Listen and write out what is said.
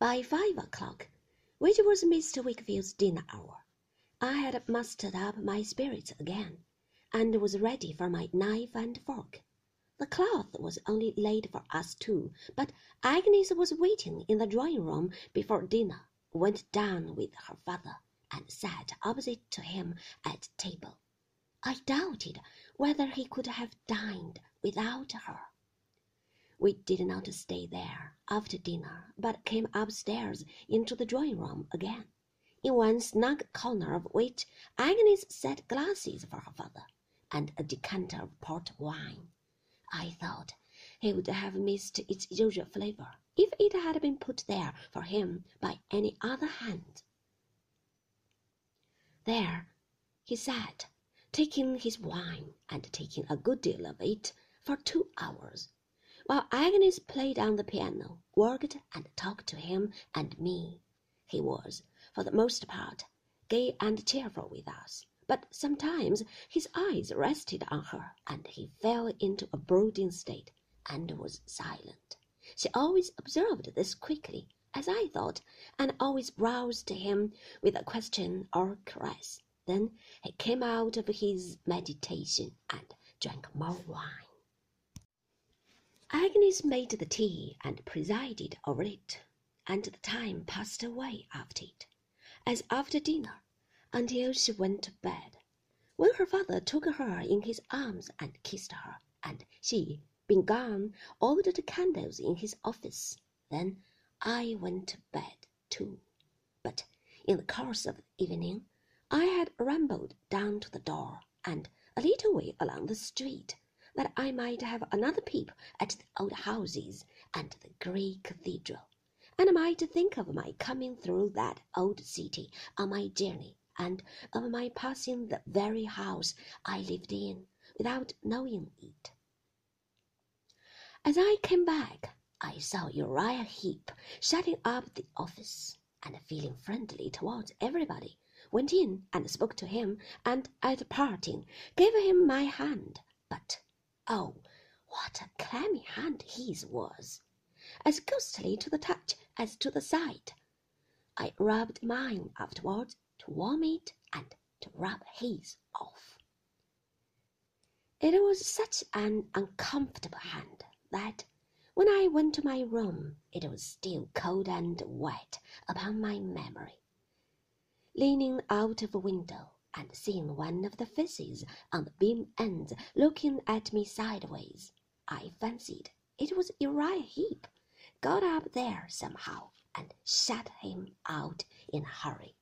By five o'clock, which was Mr. Wickfield's dinner hour, I had mustered up my spirits again, and was ready for my knife and fork. The cloth was only laid for us two, but Agnes was waiting in the drawing room before dinner, went down with her father, and sat opposite to him at table. I doubted whether he could have dined without her. We did not stay there after dinner, but came upstairs into the drawing room again, in one snug corner of which Agnes set glasses for her father and a decanter of port wine. I thought he would have missed its usual flavour if it had been put there for him by any other hand. There he sat, taking his wine and taking a good deal of it for two hours, while Agnes played on the piano, worked and talked to him and me. He was, for the most part, gay and cheerful with us but sometimes his eyes rested on her and he fell into a brooding state and was silent. She always observed this quickly, as I thought, and always roused him with a question or caress. Then he came out of his meditation and drank more wine. Agnes made the tea and presided over it, and the time passed away after it, as after dinner until she went to bed, when her father took her in his arms and kissed her, and she, being gone, ordered the candles in his office. Then I went to bed too. But in the course of the evening, I had rambled down to the door and a little way along the street, that I might have another peep at the old houses and the grey cathedral, and might think of my coming through that old city on my journey and of my passing the very house I lived in without knowing it. As I came back, I saw Uriah Heep shutting up the office, and feeling friendly towards everybody, went in and spoke to him, and at parting gave him my hand. But oh, what a clammy hand his was! As ghostly to the touch as to the sight. I rubbed mine afterwards to warm it and to rub his off. It was such an uncomfortable hand that when I went to my room it was still cold and wet upon my memory. Leaning out of a window and seeing one of the faces on the beam ends looking at me sideways, I fancied it was Uriah Heep, got up there somehow and shut him out in a hurry.